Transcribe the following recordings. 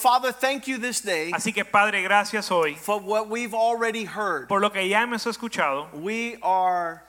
Father, thank you this day Así que Padre, gracias hoy for what we've already heard. por lo que ya hemos escuchado. We are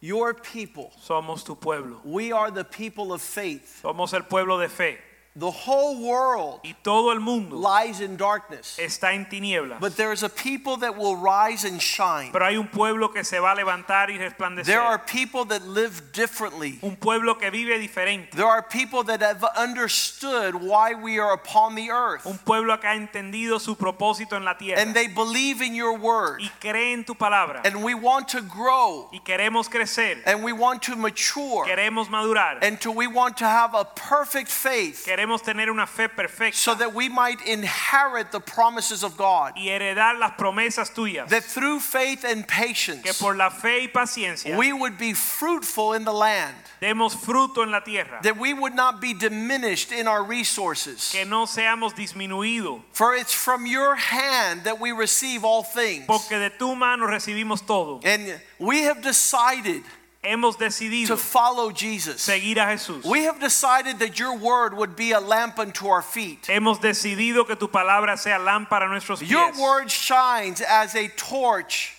your people. Somos tu pueblo. We are the people of faith. Somos el pueblo de fe. The whole world Y todo el mundo lies in darkness. está en tinieblas. But there is a people that will rise and shine. Pero hay un pueblo que se va a levantar y There are people that live differently. Un pueblo que vive diferente. There are people that have understood why we are upon the earth. Un pueblo que ha entendido su propósito en la tierra. And they believe in your word. Y cree en tu palabra. And we want to grow. Y queremos crecer. And we want to mature. Queremos madurar. And to, we want to have a perfect faith. Queremos tener una fe so that we might inherit the promises of God. Y heredar las promesas tuyas. That through faith and Que patience, por la fe y paciencia we would be fruitful in the land. demos fruto en la tierra. That we would not be diminished in our resources. Que no seamos disminuido. For it's from your hand that we receive all things. Porque de tu mano recibimos todo. And we have decided Hemos to follow Jesus. seguir a Jesús. We have decided that your word would be a lamp unto our feet. Hemos decidido que tu palabra sea lámpara a nuestros pies. Your word shines as a torch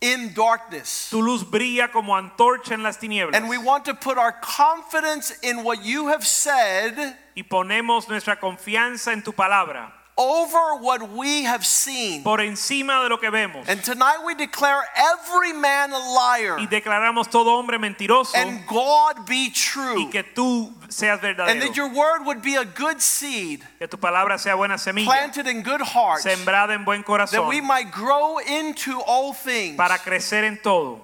in darkness. Tu luz brilla como antorcha en las tinieblas. And we want to put our confidence in what you have said Y ponemos nuestra confianza en tu palabra over what we have seen. por encima de lo que vemos. And tonight we declare every man a liar Y declaramos todo hombre mentiroso and God be true. y que tú seas verdadero. And that your word would be a good seed Que tu palabra sea buena semilla, planted in good hearts sembrada en buen corazón. That we might grow into all things, para crecer en todo,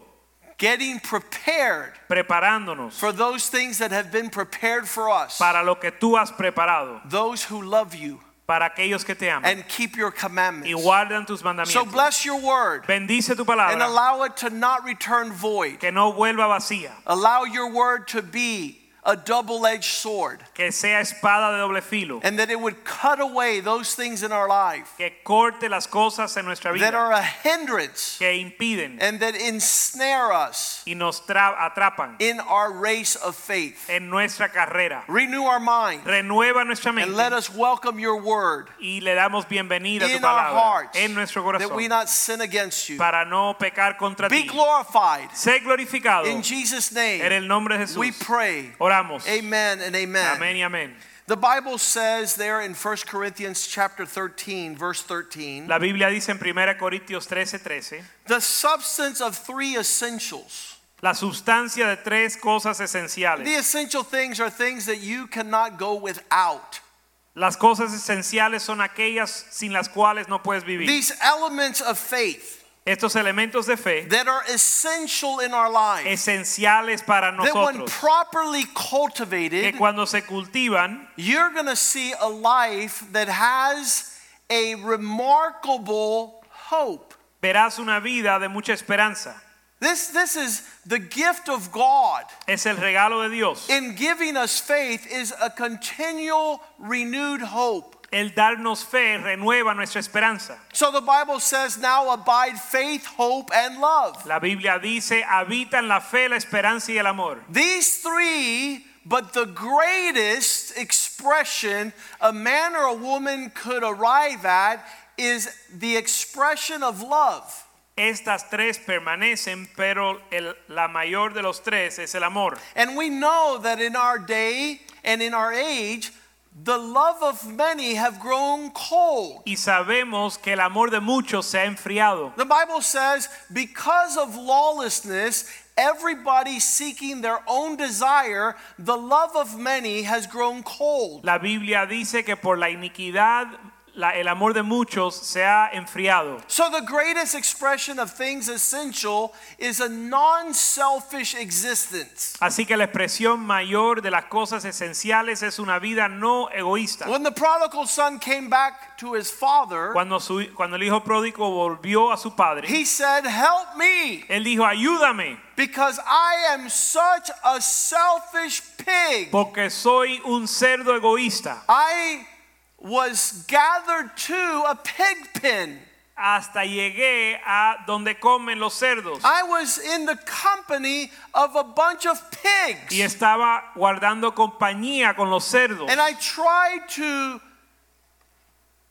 getting prepared preparándonos for those things that have been prepared for us, para lo que tú has preparado, those who love you para aquellos que te aman and keep your y commandments. guardan tus So bless your word. Bendice tu and allow it to not return void. que no vuelva vacía, Allow your word to be a double edged sword que sea espada de doble filo, and that it would cut away those things in our life que corte las cosas en nuestra vida. that are a hindrance que impiden and that ensnare us y nos atrapan in our race of faith. en nuestra carrera. Renew our mind Renueva nuestra mente. and let us welcome your word y le damos bienvenida a tu in our hearts en nuestro corazón. that we not sin against you. para no pecar contra Be ti. glorified Sé glorificado in Jesus' en name. el nombre de We pray. Oramos. Amen and amen. Amén y amén. The Bible says there in 1 Corinthians chapter 13 verse 13 La Biblia dice en 1 Corintios 13:13, 13, the substance of three essentials. la sustancia de tres cosas esenciales. The essential things are things that you cannot go without. Las cosas esenciales son aquellas sin las cuales no puedes vivir. These elements of faith Estos elementos de fe that are essential in our lives esenciales para nosotros that when properly que cultivated cuando se cultivan you're going to see a life that has a remarkable hope. verás una vida de mucha esperanza. This this is the gift of God. Es el regalo de Dios. in giving us faith is a continual renewed hope. El darnos fe renueva nuestra esperanza. So the Bible says, now abide faith, hope, and love. La Biblia dice, habitan la fe, la esperanza y el amor. These three, but the greatest expression a man or a woman could arrive at is the expression of love. Estas tres permanecen, pero el- la mayor de los tres es el amor. And we know that in our day and in our age, the love of many have grown cold. Y sabemos que el amor de muchos se ha enfriado. The Bible says, because of lawlessness, everybody seeking their own desire, the love of many has grown cold. La Biblia dice que por la iniquidad, la- el amor de muchos se ha enfriado. So, the greatest expression of things essential is a non selfish existence. Así que la expresión mayor de las cosas esenciales es una vida no egoísta. When the prodigal son came back to his father, Cuando, su- cuando el hijo pródigo volvió a su padre, he said, Help me, él dijo, ayúdame, because I am such a selfish pig. porque soy un cerdo egoísta. I was gathered to a pig pen. Hasta llegué a donde comen los cerdos. I was in the company of a bunch of pigs. Y estaba guardando compañía con los cerdos. And I tried to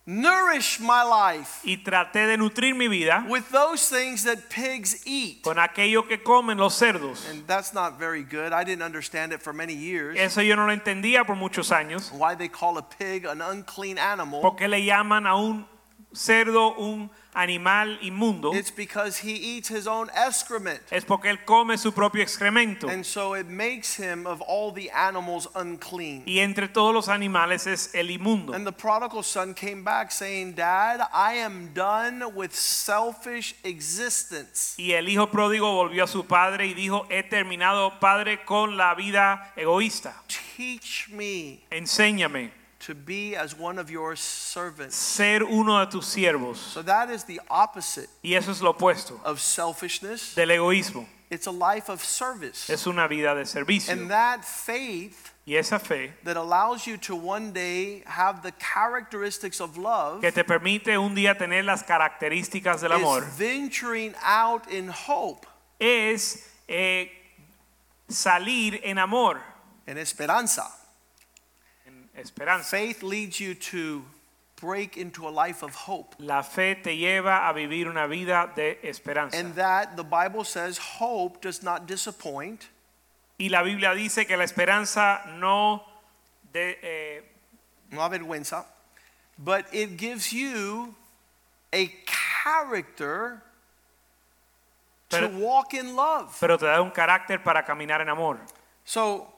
nourish my life Y traté de nutrir mi vida with those things that pigs eat. con aquello que comen los cerdos. And that's not very good. I didn't understand it for many years. Eso yo no lo entendía por muchos años. Why they call a pig an unclean animal. ¿Por qué le llaman a un cerdo un animal inmundo? It's because he eats his own excrement. Es porque él come su propio excremento. And so it makes him of all the animals unclean. Y entre todos los animales es el inmundo. And the prodigal son came back saying, Dad, I am done with selfish existence. Y el hijo pródigo volvió a su padre y dijo, he terminado, padre, con la vida egoísta. Teach me Enséñame to be as one of your servants. ser uno de tus siervos. So that is the opposite Y eso es lo opuesto of selfishness. del egoísmo. It's a life of service. Es una vida de servicio. And that faith Y esa fe that allows you to one day have the characteristics of love que te permite un día tener las características del amor is venturing out in hope es eh, salir en amor, and esperanza. Esperanza. Faith leads you to break into a life of hope. La fe te lleva a vivir una vida de esperanza. And that the Bible says hope does not disappoint. Y la Biblia dice que la esperanza no de, eh, no avergüenza, but it gives you a character to walk in love. pero te da un carácter para caminar en amor. So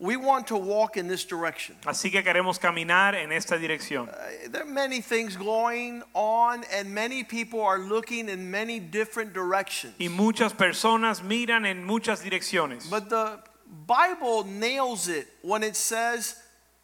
we want to walk in this direction. Así que queremos caminar en esta dirección. Uh, There are many things going on, and many people are looking in many different directions. Y muchas personas miran en muchas direcciones. But the Bible nails it when it says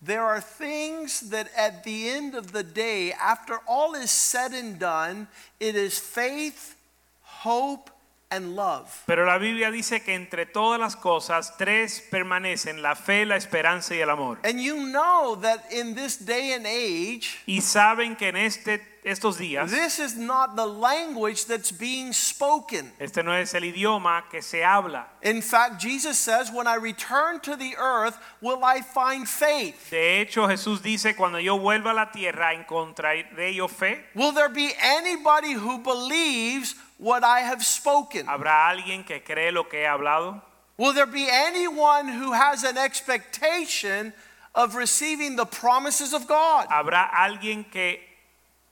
there are things that at the end of the day, after all is said and done, it is faith, hope, and love. Pero la Biblia dice que entre todas las cosas tres permanecen, la fe, la esperanza y el amor. And you know that in this day and age, Y saben que en este, estos días, this is not the language that's being spoken. este no es el idioma que se habla. In fact, Jesus says, When I return to the earth, will I find faith? De hecho, Jesús dice, cuando yo vuelva a la tierra, ¿encontraré yo fe? Will there be anybody who believes what I have spoken? ¿Habrá alguien que cree lo que he hablado? Will there be anyone who has an expectation of receiving the promises of God? ¿Habrá alguien que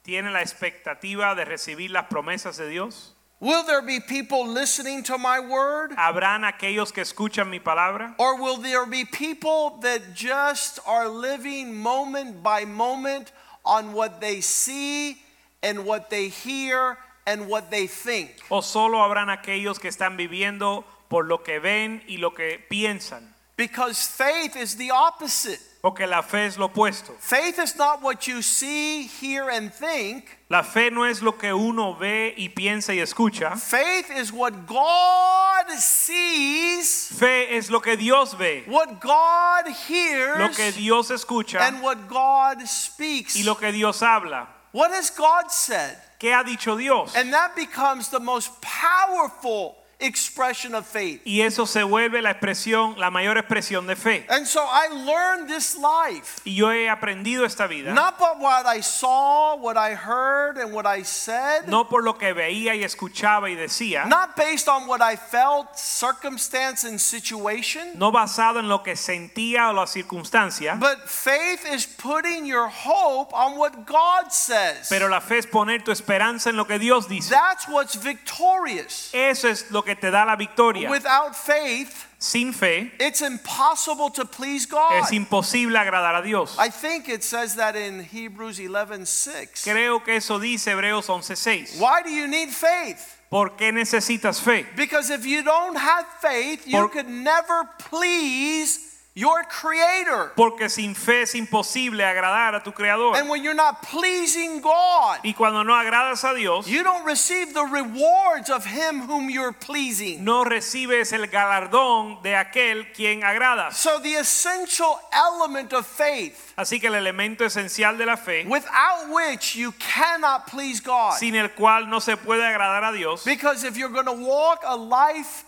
tiene la expectativa de recibir las promesas de Dios? Will there be people listening to my word? ¿Habrán aquellos que escuchan mi palabra? Or will there be people that just are living moment by moment on what they see and what they hear and what they think? ¿O solo habrán aquellos que están viviendo por lo que ven y lo que piensan? Because faith is the opposite. Porque la fe es lo opuesto. Faith is not what you see, hear, and think. La fe no es lo que uno ve y piensa y escucha. Faith is what God sees, Fe es lo que Dios ve, what God lo hears, que Dios escucha and what God speaks. y lo que Dios habla. What has God said? ¿Qué ha dicho Dios? And that becomes the most powerful expression of faith. Y eso se vuelve la expresión, la mayor expresión de fe. And so I learned this life. Y yo he aprendido esta vida Not by what I saw, what I heard, and what I said. no por lo que veía y escuchaba y decía, Not based on what I felt, circumstance, and situation. no basado en lo que sentía o la circunstancia, But faith is putting your hope on what God says. pero la fe es poner tu esperanza en lo que Dios dice. That's what's victorious. Eso es lo que que te da la victoria. Without faith, Sin fe it's impossible to please God. es imposible agradar a Dios. I think it says that in Hebrews 11:6. Creo que eso dice Hebreos 11:6. Why do you need faith? ¿Por qué necesitas fe? Because if you don't have faith, you Por- could never please your creator. Porque sin fe es imposible agradar a tu creador. And when you're not pleasing God, Y cuando no agradas a Dios, you don't receive the rewards of him whom you're pleasing. no recibes el galardón de aquel quien agradas. So the essential element of faith, Así que el elemento esencial de la fe, without which you cannot please God. sin el cual no se puede agradar a Dios, Because if you're going to walk a life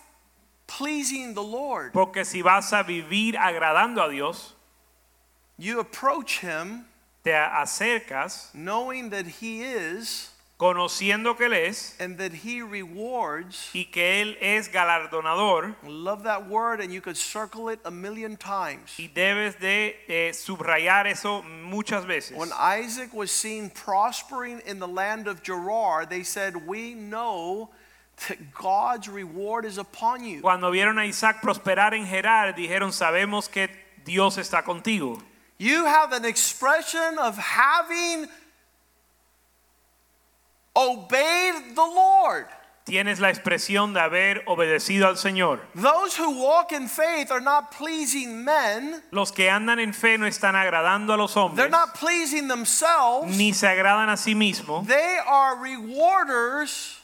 pleasing the Lord, porque si vas a vivir agradando a Dios, you approach him te acercas knowing that he is conociendo que Él es and that he rewards. y que Él es galardonador love that word, and you could circle it a million times. y debes de eh, subrayar eso muchas veces. When Isaac was seen prospering in the land of Gerar, they said, We know God's reward is upon you. Cuando vieron a Isaac prosperar en Gerar, dijeron, sabemos que Dios está contigo. You have an expression of having obeyed the Lord. Tienes la expresión de haber obedecido al Señor. Those who walk in faith are not pleasing men, Los que andan en fe no están agradando a los hombres. they're not pleasing themselves. ni se agradan a sí mismos. They are rewarders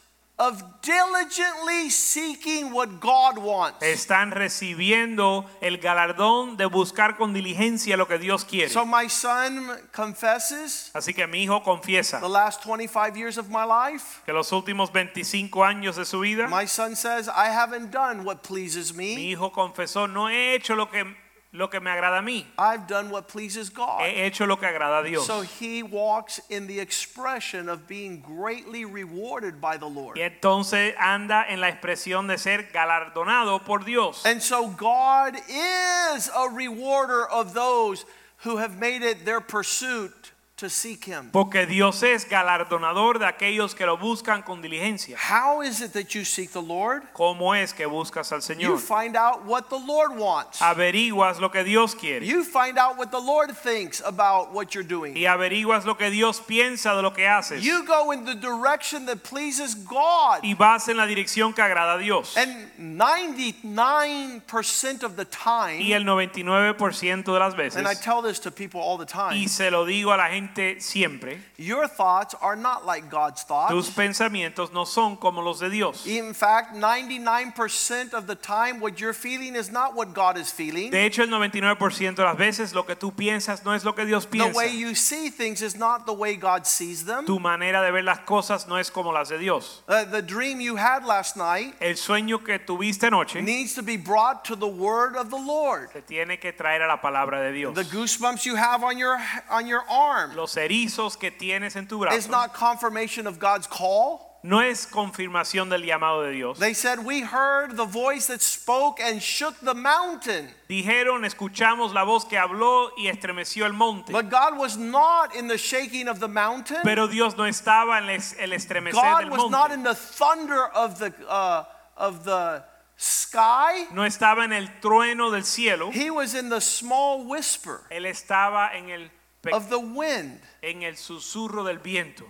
of diligently seeking what God wants. Están recibiendo el galardón de buscar con diligencia lo que Dios quiere. So my son confesses Así que mi hijo confiesa the last 25 years of my life. que los últimos 25 años de su vida, My son says, I haven't done what pleases me. mi hijo confesó, no he hecho lo que, lo que me agrada a mí, I've done what pleases God. he hecho lo que agrada a Dios. So he walks in the expression of being greatly rewarded by the Lord. Y entonces anda en la expresión de ser galardonado por Dios. And so God is a rewarder of those who have made it their pursuit to seek him. Porque Dios es galardonador de aquellos que lo buscan con diligencia. How is it that you seek the Lord? ¿Cómo es que buscas al You Señor? find out what the Lord wants. Averiguas lo que Dios quiere. You find out what the Lord thinks about what you're doing. Y averiguas lo que Dios piensa de lo que haces. You go in the direction that pleases God. Y vas en la dirección que agrada a Dios. And 99% of the time, Y el 99% de las and I veces, tell this to people all the y time, se lo digo a la gente siempre, your thoughts are not like God's thoughts. tus pensamientos no son como los de Dios. In fact, 99% of the time, what you're feeling is not what God is feeling. De hecho, el 99% de las veces lo que tú piensas no es lo que Dios piensa. The way you see things is not the way God sees them. Tu manera de ver las cosas no es como las de Dios. Uh, the dream you had last night El sueño que tuviste anoche needs to be brought to the word of the Lord. se tiene que traer a la palabra de Dios. The goosebumps you have on your on your arm Los erizos que tienes en tu brazo not confirmation of God's call. no es confirmación del llamado de Dios. They said we heard the voice that spoke and shook the mountain. Dijeron, escuchamos la voz que habló y estremeció el monte. But God was not in the shaking of the mountain. Pero Dios no estaba en es- el estremecer God del was not in monte. the thunder of the uh, of the sky. No estaba en el trueno del cielo. He was in the small whisper Él estaba en el, of the wind. en el susurro del viento.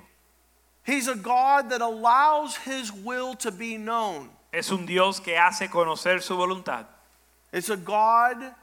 He's a God that allows his will to be known. Es un Dios que hace conocer su voluntad. It's a God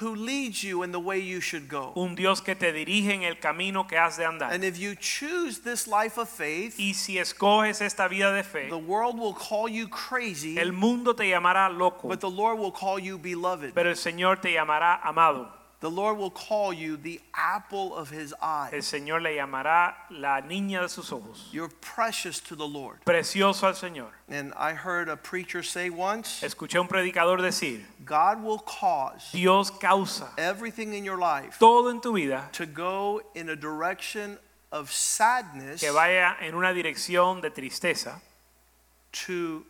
who leads you in the way you should go. Un Dios que te dirige en el camino que has de andar. And if you choose this life of faith, Y si escoges esta vida de fe, the world will call you crazy, el mundo te llamará loco, but the Lord will call you beloved. pero el Señor te llamará amado. The Lord will call you the apple of his eye. El Señor le llamará la niña de sus ojos. You're precious to the Lord. Precioso al Señor. And I heard a preacher say once, Escuché un predicador decir, God will cause Dios causa everything in your life todo en tu vida to go in a direction of sadness que vaya en una dirección de tristeza to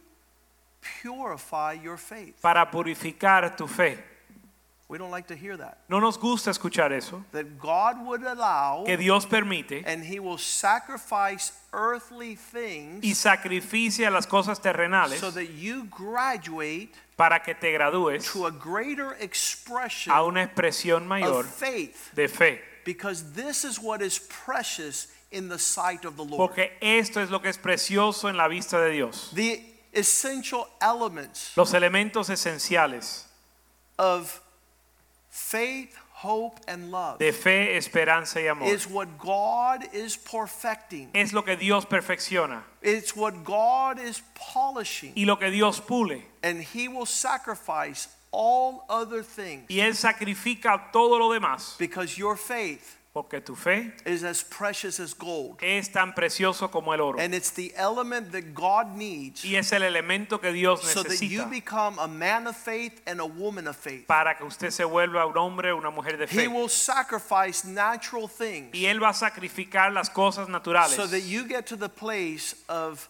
purify your faith. para purificar tu fe. We don't like to hear that. No nos gusta escuchar eso. That God would allow Que Dios permite and he will sacrifice earthly y things sacrificia las cosas terrenales so that you graduate para que te gradúes to a greater expression a una expresión mayor of faith de fe. because this is what is precious in the sight of the Lord. Porque esto es lo que es precioso en la vista de Dios. The essential elements Los elementos esenciales of faith, hope, and love de fe, esperanza y amor is what God is perfecting. es lo que Dios perfecciona It's what God is polishing. y lo que Dios pule. And He will sacrifice all other things Y Él sacrifica todo lo demás because your faith porque tu fe is as precious as gold. es tan precioso como el oro. And it's the element that God needs Y es el elemento que Dios so that you necesita become a man of faith and a woman of faith. para que usted se vuelva un hombre o una mujer de He fe. will sacrifice natural things Y Él va a sacrificar las cosas naturales so that you get to the place of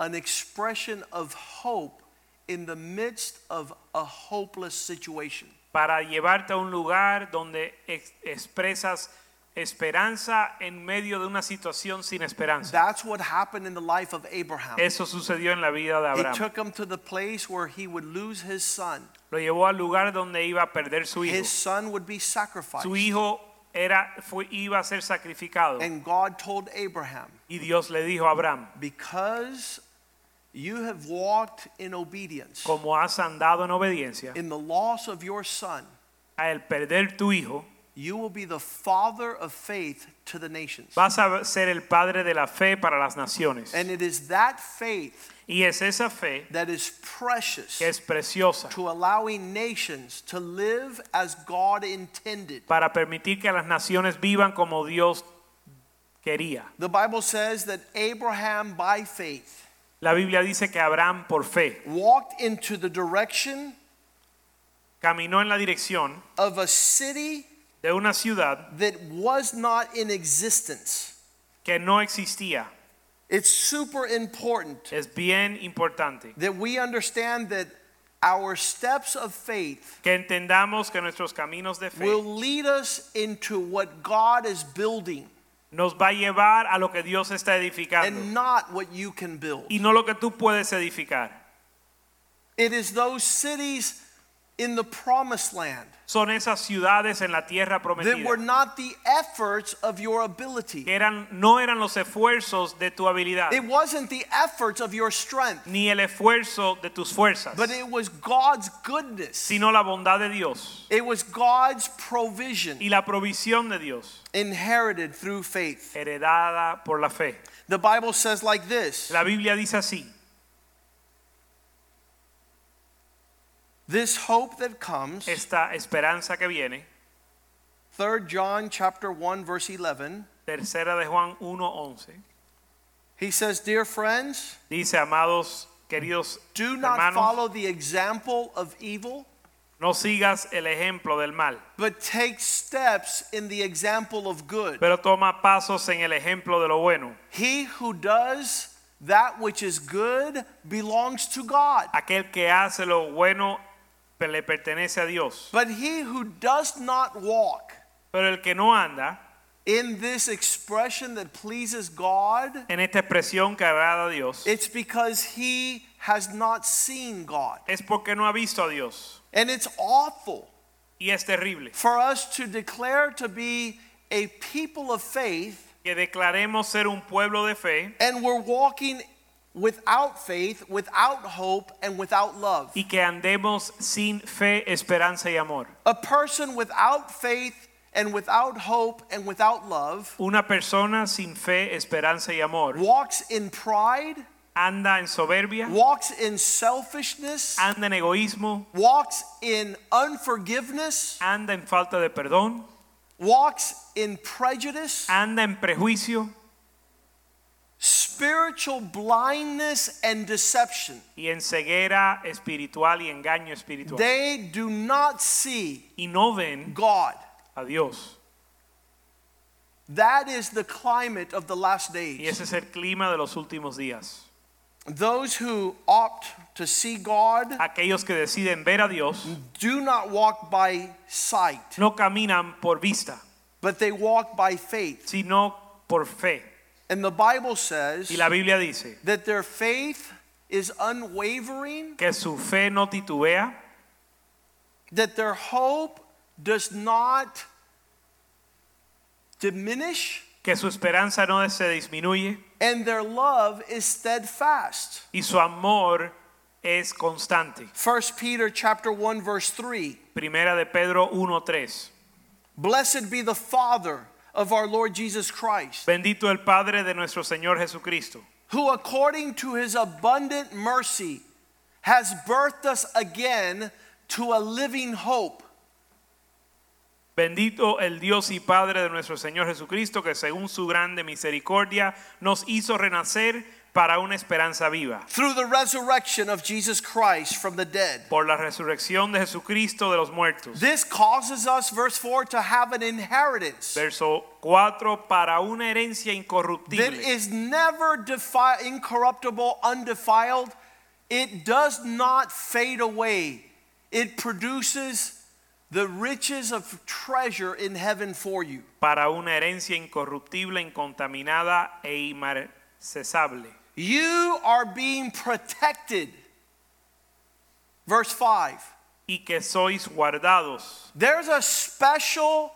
an expression of hope in the midst of a hopeless situation. para llevarte a un lugar donde ex- expresas esperanza en medio de una situación sin esperanza. That's what happened in the life of Abraham. Eso sucedió en la vida de Abraham. took him to the place where he would lose his son. Lo llevó al lugar donde iba a perder su hijo. His son would be sacrificed. Su hijo era, fue, iba a ser sacrificado. And God told Abraham, Y Dios le dijo a Abraham, because you have walked in obedience, como has andado en obediencia, in the loss of your son, al perder tu hijo, you will be the father of faith to the nations. vas a ser el padre de la fe para las naciones. And it is that faith Y es esa fe that is precious que es preciosa to allowing nations to live as God intended. para permitir que las naciones vivan como Dios quería. The Bible says that Abraham, by faith, La Biblia dice que Abraham por fe walked into the direction caminó en la dirección of a city de una ciudad that was not in existence. que no existía. It's super important Es bien importante that we understand that our steps of faith que entendamos que nuestros caminos de fe will lead us into what God is building nos va a llevar a lo que Dios está and edificando not what you can build. y no lo que tú puedes edificar. It is those cities in the promised land Son esas ciudades en la tierra that were not the efforts of your ability. que eran no eran los esfuerzos de tu habilidad It wasn't the efforts of your strength, ni el esfuerzo de tus fuerzas, but it was God's goodness. sino la bondad de Dios It was God's provision y la provisión de Dios inherited through faith. heredada por la fe. The Bible says like this La Biblia dice así: This hope that comes, esta esperanza que viene, 3 John chapter 1 verse 11, tercera de Juan 1:11, he says, "Dear friends, dice, amados queridos do not hermanos, follow the example of evil, no sigas el ejemplo del mal, but take steps in the example of good. pero toma pasos en el ejemplo de lo bueno. He who does that which is good belongs to God. Aquel que hace lo bueno le pertenece a Dios, But he who does not walk pero el que no anda in this expression that pleases God, en esta expresión que agrada a Dios it's because he has not seen God. es porque no ha visto a Dios And it's awful y es terrible for us to declare to be a people of faith que declaremos ser un pueblo de fe and we're walking without faith, without hope, and without love. y que andemos sin fe, esperanza y amor. A person without faith and without hope and without love Una persona sin fe, esperanza y amor walks in pride, anda en soberbia, walks in selfishness, anda en egoísmo, walks in unforgiveness, anda en falta de perdón, walks in prejudice, anda en prejuicio spiritual blindness, and deception. y en ceguera espiritual y engaño espiritual. They do not see Y no ven God. a Dios. That is the climate of the last Y days. ese es el clima de los últimos días. Those who opt to see God Aquellos que deciden ver a Dios do not walk by sight, no caminan por vista, but they walk by faith. sino por fe. And the Bible says Y la Biblia dice that their faith is unwavering, que su fe no titubea, that their hope does not diminish, que su esperanza no se disminuye and their love is steadfast. y su amor es constante. 1 Peter chapter 1 verse 3. Primera de Pedro 1:3. Blessed be the Father of our Lord Jesus Christ, Bendito el Padre de nuestro Señor Jesucristo, who according to his abundant mercy has birthed us again to a living hope. Bendito el Dios y Padre de nuestro Señor Jesucristo, que según su grande misericordia nos hizo renacer para una esperanza viva. through the resurrection of Jesus Christ from the dead. Por la resurrección de Jesucristo de los muertos. This causes us, verse 4, to have an inheritance Verso 4, para una herencia that incorruptible, is never defi- incorruptible, undefiled. It does not fade away. It produces the riches of treasure in heaven for you. para una herencia incorruptible, incontaminada e inmarcesable. You are being protected. Verse 5. Y que sois guardados. There's a special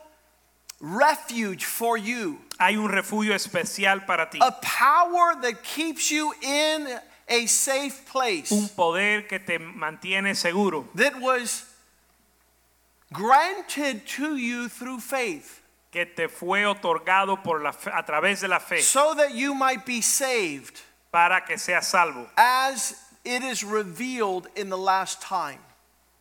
refuge for you, Hay un refugio especial para ti. a power that keeps you in a safe place Un poder que te mantiene seguro. that was granted to you through faith que te fue otorgado por la a través de la fe so that you might be saved para que seas salvo, as it is revealed in the last time.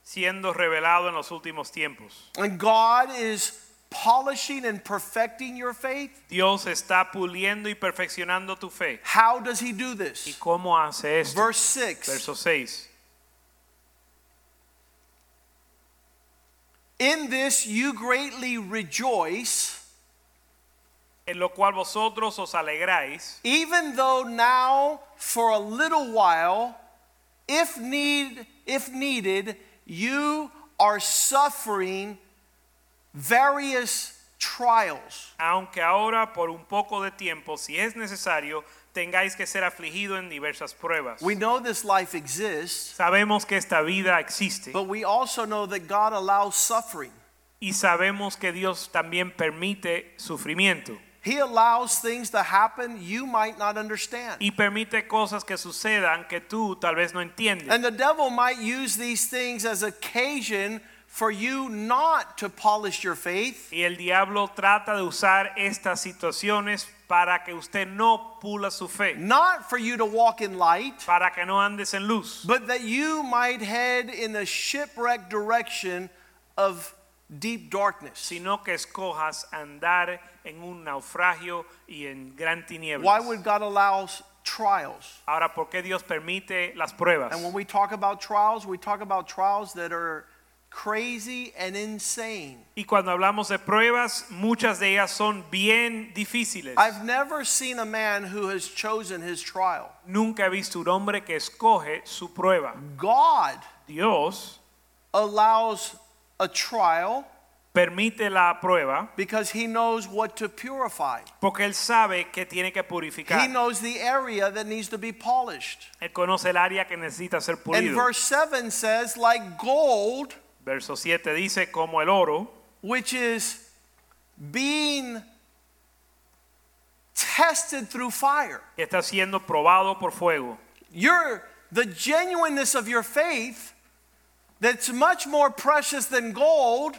siendo revelado en los últimos tiempos. And God is polishing and perfecting your faith. Dios está puliendo y perfeccionando tu fe. How does He do ¿Y this? cómo hace esto? Verse 6 Verso 6. In this you greatly rejoice, En lo cual vosotros os alegráis, even though now for a little while, if need if needed, you are suffering various trials. aunque ahora por un poco de tiempo, si es necesario, tengáis que ser afligido en diversas pruebas. We know this life exists, Sabemos que esta vida existe but we also know that God allows suffering. y sabemos que Dios también permite sufrimiento. He allows things to happen you might not understand. y permite cosas que sucedan que tú tal vez no entiendes. And the devil might use these things as occasion for you not to polish your faith, Y el diablo trata de usar estas situaciones para que usted no pula su fe, not for you to walk in light, para que no andes en luz, but that you might head in the shipwreck direction of deep darkness. sino que escojas andar en un naufragio y en gran tinieblas. Why would God allow trials? Ahora, ¿por qué Dios permite las pruebas? And when we talk about trials, we talk about trials that are crazy and insane. Y cuando hablamos de pruebas, muchas de ellas son bien difíciles. I've never seen a man who has chosen his trial. Nunca he visto un hombre que escoge su prueba. God Dios allows a trial permite la prueba because he knows what to purify. porque él sabe que tiene que purificar. He knows the area that needs to be polished. Él conoce el área que necesita ser And pulido. verse 7 says, like gold, Verso 7 dice, como el oro, which is being tested through fire. que está siendo probado por fuego. Your the genuineness of your faith that's much more precious than gold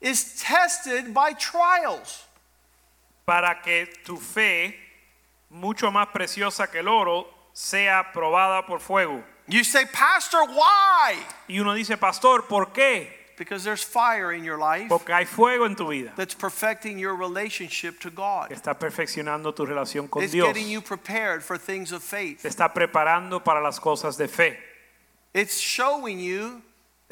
is tested by trials. Para que tu fe, mucho más preciosa que el oro, sea probada por fuego. You say, Pastor, why? Y uno dice, pastor, ¿por qué? Because there's fire in your life Porque hay fuego en tu vida that's perfecting your relationship to God. está perfeccionando tu relación con It's Dios. getting you prepared for things of faith. Te está preparando para las cosas de fe. It's showing you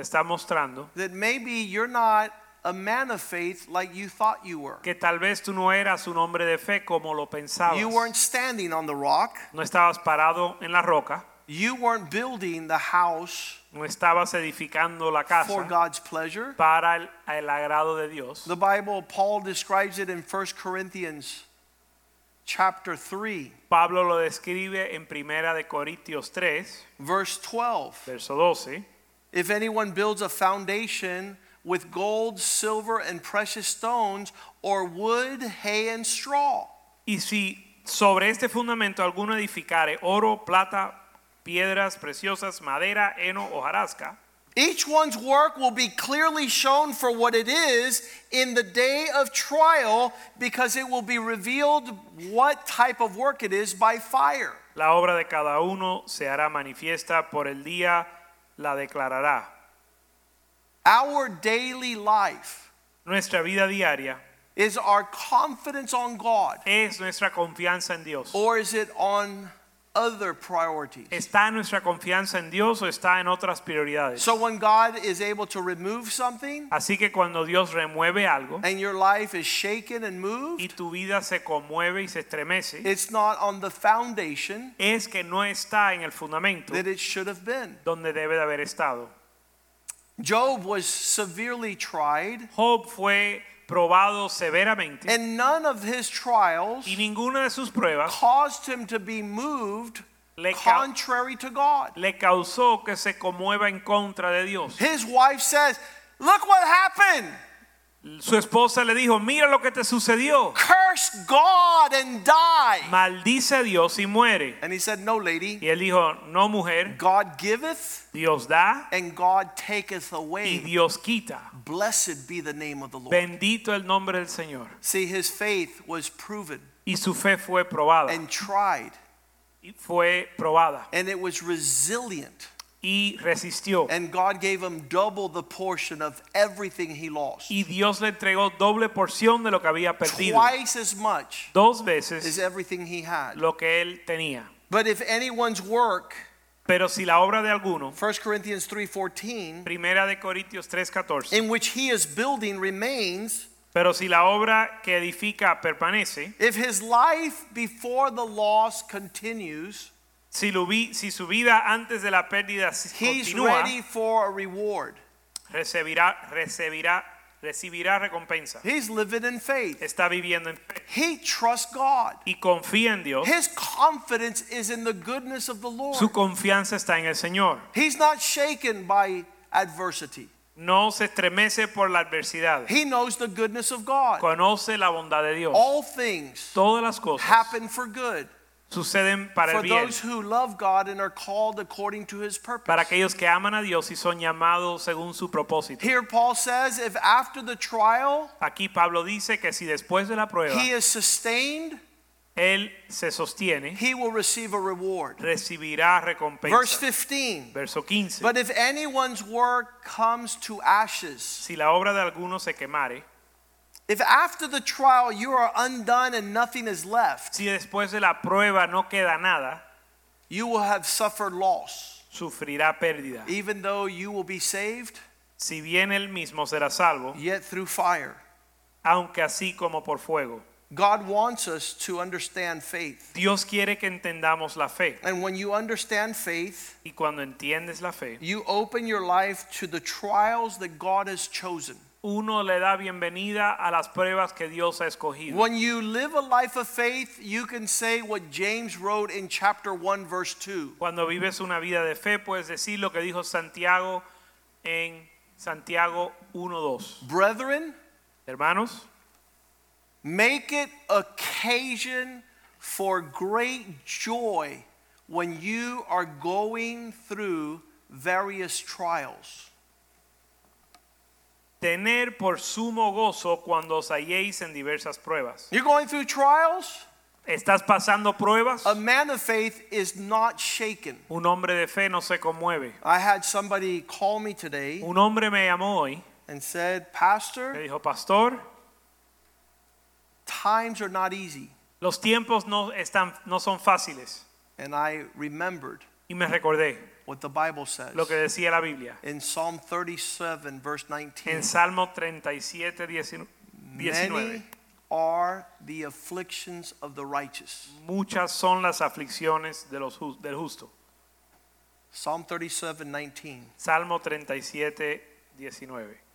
Te está mostrando that maybe you're not a man of faith like you thought you were. que tal vez tú no eras un hombre de fe como lo pensabas. You weren't standing on the rock. No estabas parado en la roca, You weren't building the house no estabas edificando la casa. for God's pleasure. para el, el agrado de Dios. The Bible, Paul describes it in 1 Corinthians chapter 3, Pablo lo describe en Primera de Corintios 3, verse 12. verso 12. If anyone builds a foundation with gold, silver, and precious stones, or wood, hay, and straw, Y si sobre este fundamento alguno edificare oro, plata, piedras preciosas, madera, heno o jarasca, each one's work will be clearly shown for what it is in the day of trial because it will be revealed what type of work it is by fire. la obra de cada uno se hará manifiesta por el día, la declarará. Our daily life Nuestra vida diaria is our confidence on God, es nuestra confianza en Dios. or is it on other priorities? ¿Está nuestra confianza en Dios o está en otras prioridades? So when God is able to remove something Así que cuando Dios remueve algo and your life is shaken and moved, y tu vida se conmueve y se estremece, it's not on the foundation es que no está en el fundamento that it should have been. donde debe de haber estado. Job was severely tried, Job fue probado severamente and none of his trials y ninguna de sus pruebas caused him to be moved Le ca- contrary to God. le causó que se conmueva en contra de Dios. His wife says, Look what happened. Su esposa le dijo, mira lo que te sucedió. Curse God and die. Maldice a Dios y muere. And he said, No, lady. Y él dijo, no mujer, God giveth Dios da and God taketh away. y. Dios quita. Blessed be the name of the Lord. Bendito el nombre del Señor. See, his faith was proven Y su fe fue probada. and tried, Y fue probada. and it was resilient. Y resistió. And God gave him double the portion of everything he lost. Y Dios le entregó doble porción de lo que había perdido. Twice as much Dos as veces everything he had. lo que él tenía. But if anyone's work, Pero si la obra de alguno, 1 Corinthians 3:14, Primera de Corintios 3:14, in which he is building remains, pero si la obra que edifica permanece, if his life before the loss continues, si, lo vi- si su vida antes de la pérdida he's continúa, ready for a reward. recibirá, recibirá, recibirá recompensa. He's living in faith. Está viviendo en fe He trusts God. y confía en Dios. His confidence is in the goodness of the Lord. Su confianza está en el Señor. He's not shaken by adversity. No se estremece por la adversidad. He knows the goodness of God. Conoce la bondad de Dios. All things Todas las cosas happen for good suceden para for el bien. those who love God and are called according to his Para purpose. aquellos que aman a Dios y son llamados según su propósito. Here Paul says if after the trial Aquí Pablo dice que si después de la prueba he is sustained, él se sostiene, he will receive a reward. recibirá recompensa. Verse 15. Verso 15. But if anyone's work comes to ashes, Si la obra de alguno se quemare, if after the trial you are undone and nothing is left, si después de la prueba no queda nada, you will have suffered loss. sufrirá pérdida. Even though you will be saved, Si bien él mismo será salvo, yet through fire. aunque así como por fuego. God wants us to understand faith. Dios quiere que entendamos la fe. And when you understand faith, Y cuando entiendes la fe, you open your life to the trials that God has chosen. Uno le da bienvenida a las pruebas que Dios ha escogido. When you live a life of faith, you can say what James wrote in chapter 1, verse 2. Cuando vives una vida de fe, puedes decir lo que dijo Santiago en Santiago 1.2. Brethren, Hermanos, make it occasion for great joy when you are going through various trials. Tener por sumo gozo cuando os halléis en diversas pruebas. You're going through trials? ¿Estás pasando pruebas? A man of faith is not shaken. Un hombre de fe no se conmueve. I had somebody call me today Un hombre me llamó hoy, and said, me Pastor, dijo, pastor, times are not easy. los tiempos no, están, no son fáciles. And I remembered y me recordé what the Bible says. lo que decía la Biblia. In Psalm 37, verse 19, En Salmo 37, 19. many are the afflictions of the righteous. Muchas son las aflicciones de los, del justo. Psalm 37, 19. Salmo 37, 19.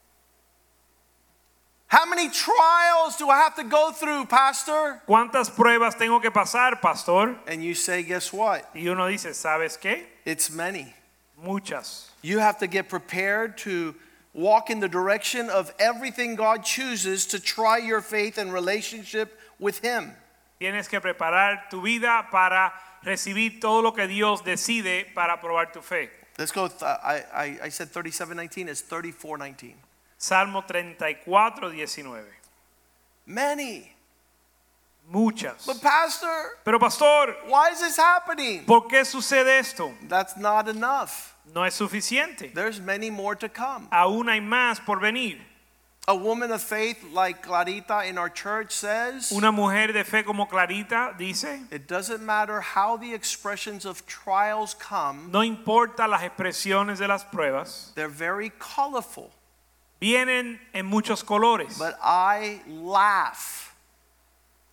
How many trials do I have to go through, Pastor? ¿Cuántas pruebas tengo que pasar, pastor? And you say, guess what? Y uno dice, ¿sabes qué? It's many. Muchas. You have to get prepared to walk in the direction of everything God chooses to try your faith and relationship with Him. Tienes que preparar tu vida para recibir todo lo que Dios decide para probar tu fe. Let's go. I, I, I said 3719, it's 3419. Salmo 34, 19. Many. Muchas. But, Pastor, Pero pastor, why is this happening? ¿por qué sucede esto? That's not enough. No es suficiente. There's many more to come. Aún hay más por venir. A woman of faith like Clarita in our church says, Una mujer de fe como Clarita dice, It doesn't matter how the expressions of trials come, no importa las expresiones de las pruebas, they're very colorful. Vienen en muchos colores. But I laugh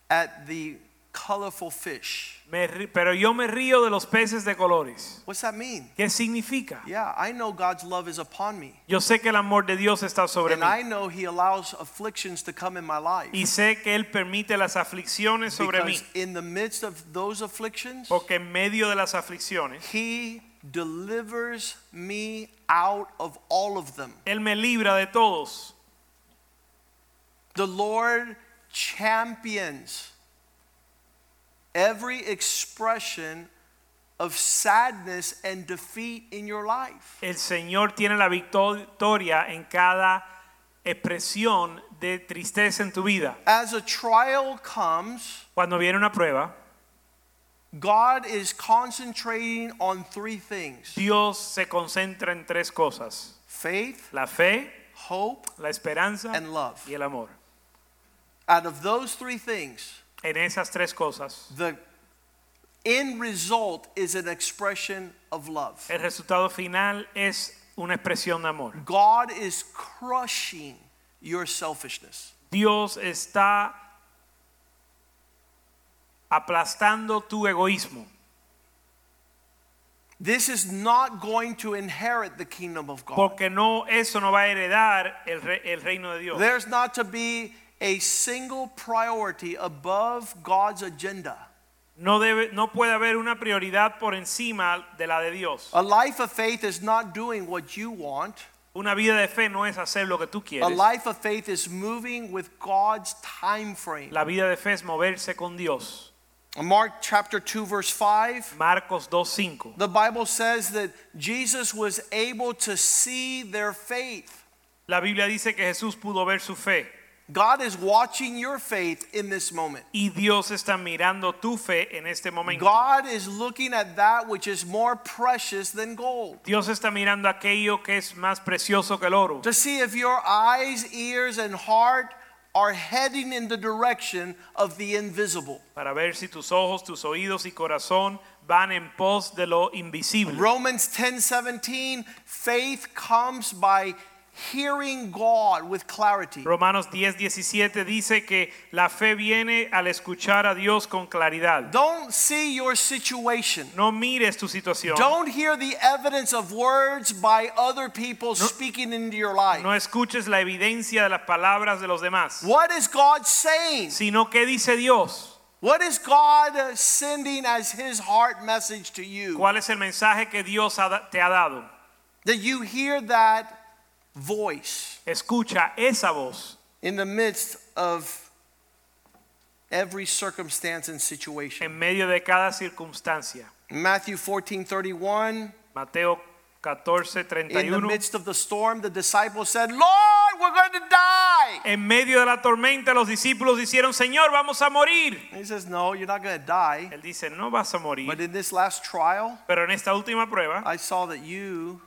at the colorful fish. Me pero yo me río de los peces de colores. What's that mean? ¿Qué significa? Yeah, I know God's love is upon me. Yo sé que el amor de Dios está sobre And mí. I know He allows afflictions to come in my life. Y sé que Él permite las aflicciones sobre mí. In the midst of those afflictions, Porque en medio de las aflicciones, He delivers me out of all of them. Él me libra de todos. The Lord champions every expression of sadness and defeat in your life. El Señor tiene la victoria en cada expresión de tristeza en tu vida. As a trial comes, Cuando viene una prueba, God is concentrating on three things Dios se concentra en tres cosas. faith, La fe, hope, la esperanza and love. y el amor. Out of those three things, En esas tres cosas, the end result is an expression of love. el resultado final es una expresión de amor. God is crushing your selfishness. Dios está aplastando tu egoísmo. This is not going to inherit the kingdom of God. Porque no, eso no va a heredar el, re- el reino de Dios. There's not to be a single priority above God's agenda. No, debe, no puede haber una prioridad por encima de la de Dios. A life of faith is not doing what you want. Una vida de fe no es hacer lo que tú quieres. A life of faith is moving with God's time frame. La vida de fe es moverse con Dios. Mark chapter 2 verse 5 Marcos 2.5. the Bible says that Jesus was able to see their faith. La Biblia dice que Jesús pudo ver su fe. God is watching your faith in this moment. Y Dios está mirando tu fe en este momento. God is looking at that which is more precious than gold. Dios está mirando aquello que es más precioso que el oro. To see if your eyes, ears, and heart are heading in the direction of the invisible. Para ver si tus ojos, tus oídos y corazón van en pos de lo invisible. Romans 10 17, faith comes by hearing God with clarity. Romanos 10, 17 dice que la fe viene al escuchar a Dios con claridad. Don't see your situation. No mires tu situación. Don't hear the evidence of words by other people speaking into your life. No escuches la evidencia de las palabras de los demás, What is God saying? sino que dice Dios. What is God sending as His heart message to you? ¿Cuál es el mensaje que Dios te ha dado? That you hear that voice Escucha esa voz in the midst of every circumstance and situation. en medio de cada circunstancia. Matthew 14 31. Mateo 14, In the midst of the storm, the disciples said, Lord, we're going to die. En medio de la tormenta los discípulos dijeron, Señor, vamos a morir. He says, No, you're not going to die. Él dice, no vas a morir." But in this last trial, Pero en esta última prueba I saw that you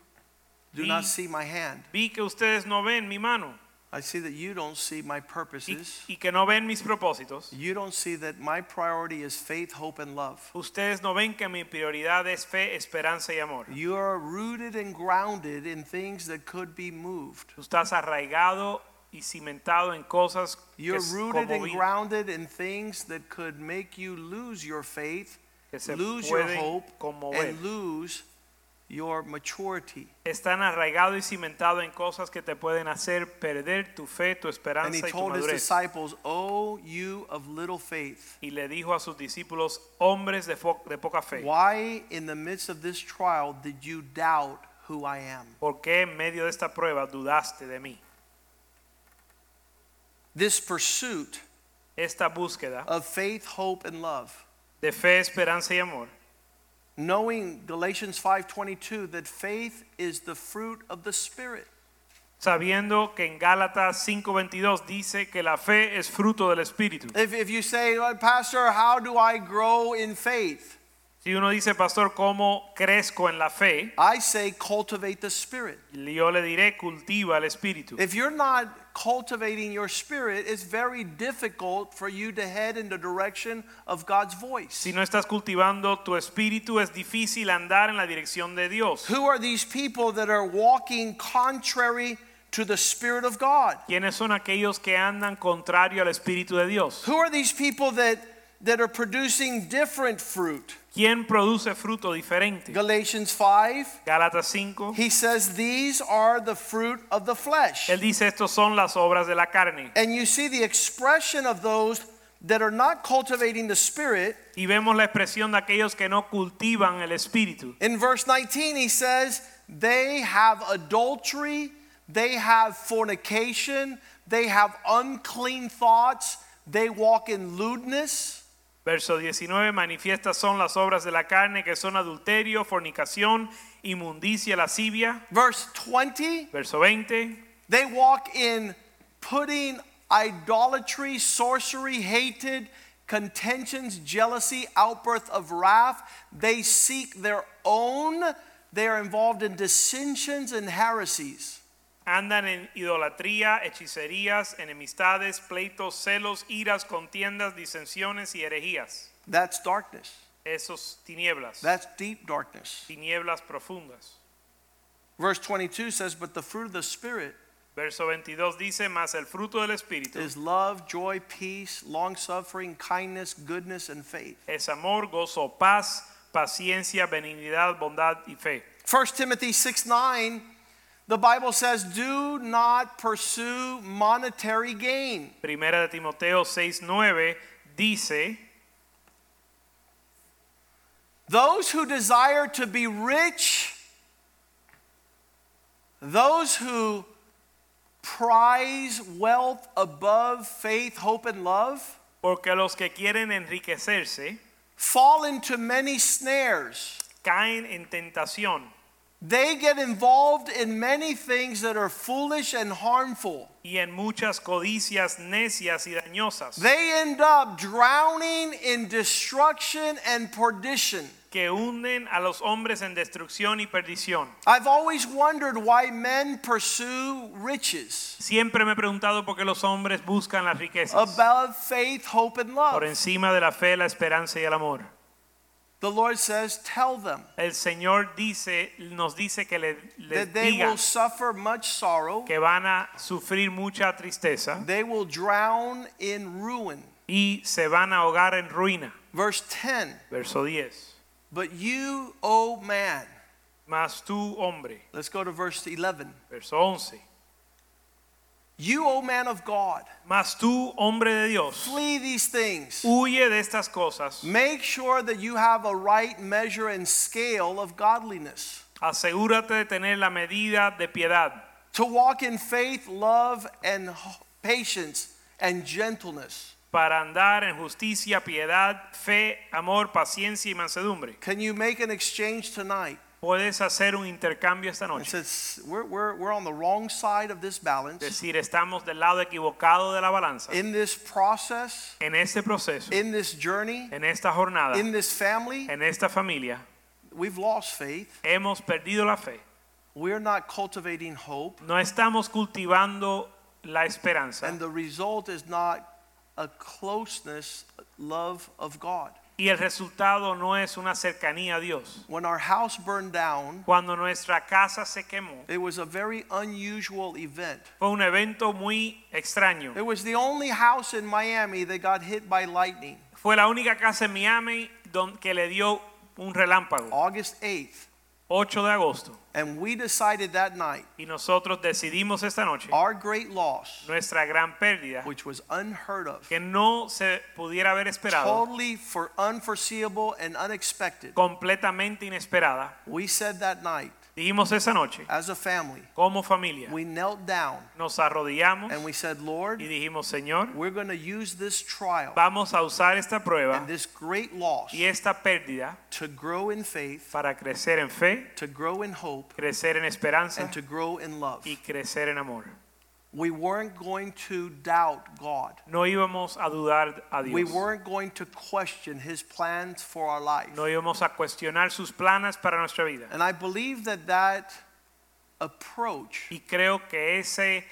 do not see my hand. vi que ustedes no ven mi mano. I see that you don't see my y, purposes. y que no ven mis propósitos. You don't see that my priority is faith, hope, and love. Ustedes no ven que mi prioridad es fe, esperanza y amor. You are rooted and grounded in things that could be moved. Tú estás arraigado y cimentado en cosas que, You're rooted and grounded in things that could make you lose your faith, lose your hope, and lose your maturity. Están arraigados y cimentados en cosas que te pueden hacer perder tu fe, tu And he esperanza y tu told his madurez. disciples, Oh, you of little faith, Y le dijo a sus discípulos, hombres de, fo- de poca fe, why in the midst of this trial did you doubt who I am? ¿por qué en medio de esta prueba dudaste de mí? This pursuit Esta búsqueda of faith, hope, and love. de fe, esperanza y amor, Knowing Galatians 5:22 that faith is the fruit of the spirit. sabiendo que en Gálatas 5:22 dice que la fe es fruto del Espíritu. If, if you say, "Well, Pastor, how do I grow in faith? Si uno dice, pastor, ¿cómo crezco en la fe? I say, cultivate the spirit. Yo le diré, cultiva el Espíritu. If you're not cultivating your spirit, it's very difficult for you to head in the direction of God's voice. Si no estás cultivando tu espíritu, es difícil andar en la dirección de Dios. Who are these people that are walking contrary to the Spirit of God? ¿Quiénes son aquellos que andan contrario al Espíritu de Dios? Who are these people that, that are producing different fruit? ¿Quién produce fruto diferente? Galatians 5, Gálatas 5. he says, These are the fruit of the flesh. Él dice, estos son las obras de la carne. And you see the expression of those that are not cultivating the Spirit. Y vemos la expresión de aquellos que no cultivan el Espíritu. In verse 19, he says, They have adultery, they have fornication, they have unclean thoughts, they walk in lewdness. Verso 19, manifiestas son las obras de la carne que son adulterio, fornicación, inmundicia, lascivia. Verse 20, Verso 20, they walk in putting idolatry, sorcery, hated, contentions, jealousy, outburst of wrath. They seek their own. They are involved in dissensions and heresies. Andan en idolatría, hechicerías, enemistades, pleitos, celos, iras, contiendas, disensiones y herejías. That's darkness. Esos tinieblas, That's deep darkness. tinieblas profundas. Verse 22 says, But the fruit of the Spirit Verso 22 dice, mas el fruto del Espíritu is love, joy, peace, long suffering, kindness, goodness, and faith. es amor, gozo, paz, paciencia, benignidad, bondad y fe. 1 Timothy 6 9, the Bible says, Do not pursue monetary gain. Primera de Timoteo 6:9 dice, Those who desire to be rich, those who prize wealth above faith, hope, and love, porque los que quieren enriquecerse fall into many snares. caen en tentación They get involved in many things that are foolish and harmful. y en muchas codicias necias y dañosas They end up drowning in destruction and perdition. que hunden a los hombres en destrucción y perdición. I've always wondered why men pursue riches Siempre me he preguntado por qué los hombres buscan las riquezas above faith, hope, and love. por encima de la fe, la esperanza y el amor. The Lord says, Tell them El Señor dice, nos dice que le, les that they diga will suffer much sorrow, que van a sufrir mucha tristeza they will drown in ruin. y se van a ahogar en ruina. Verse 10 Verso 10. But you, O man, Mas tú, hombre, let's go to verse 11. verso 11. You, O man of God, Mas tú, hombre de Dios, flee these things. huye de estas cosas. Make sure that you have a right measure and scale of godliness. Asegúrate de tener la medida de piedad, To walk in faith, love, and patience and gentleness. para andar en justicia, piedad, fe, amor, paciencia y mansedumbre. Can you make an exchange tonight? Puedes hacer un intercambio esta noche. says we're, we're, we're on the wrong side of this balance. decir, estamos del lado equivocado de la balanza. In this process, En este proceso, in this journey, en esta jornada, in this family, en esta familia, we've lost faith. hemos perdido la fe. We're not cultivating hope. No estamos cultivando la esperanza And the result is not a closeness, love of God. Y el resultado no es una cercanía a Dios. When our house burned down, Cuando nuestra casa se quemó, it was a very unusual event. fue un evento muy extraño. It was the only house in Miami that got hit by lightning. Fue la única casa en Miami don- que le dio un relámpago, August 8th. 8 de agosto. And we decided that night Y nosotros decidimos esta noche our great loss, nuestra gran pérdida, which was unheard of, que no se pudiera haber esperado, totally for unforeseeable and unexpected. completamente inesperada. We said that night, Dijimos esa noche, as a family, como familia, we knelt down nos arrodillamos and we said, Lord, y dijimos, Señor, we're going to use this trial vamos a usar esta prueba and this great loss y esta pérdida to grow in faith, para crecer en fe, to grow in hope, crecer en esperanza and to grow in love. y crecer en amor. We weren't going to doubt God. No íbamos a dudar a Dios. We weren't going to question his plans for our life. No íbamos a cuestionar sus planes para nuestra vida. And I believe that that approach Y creo que ese,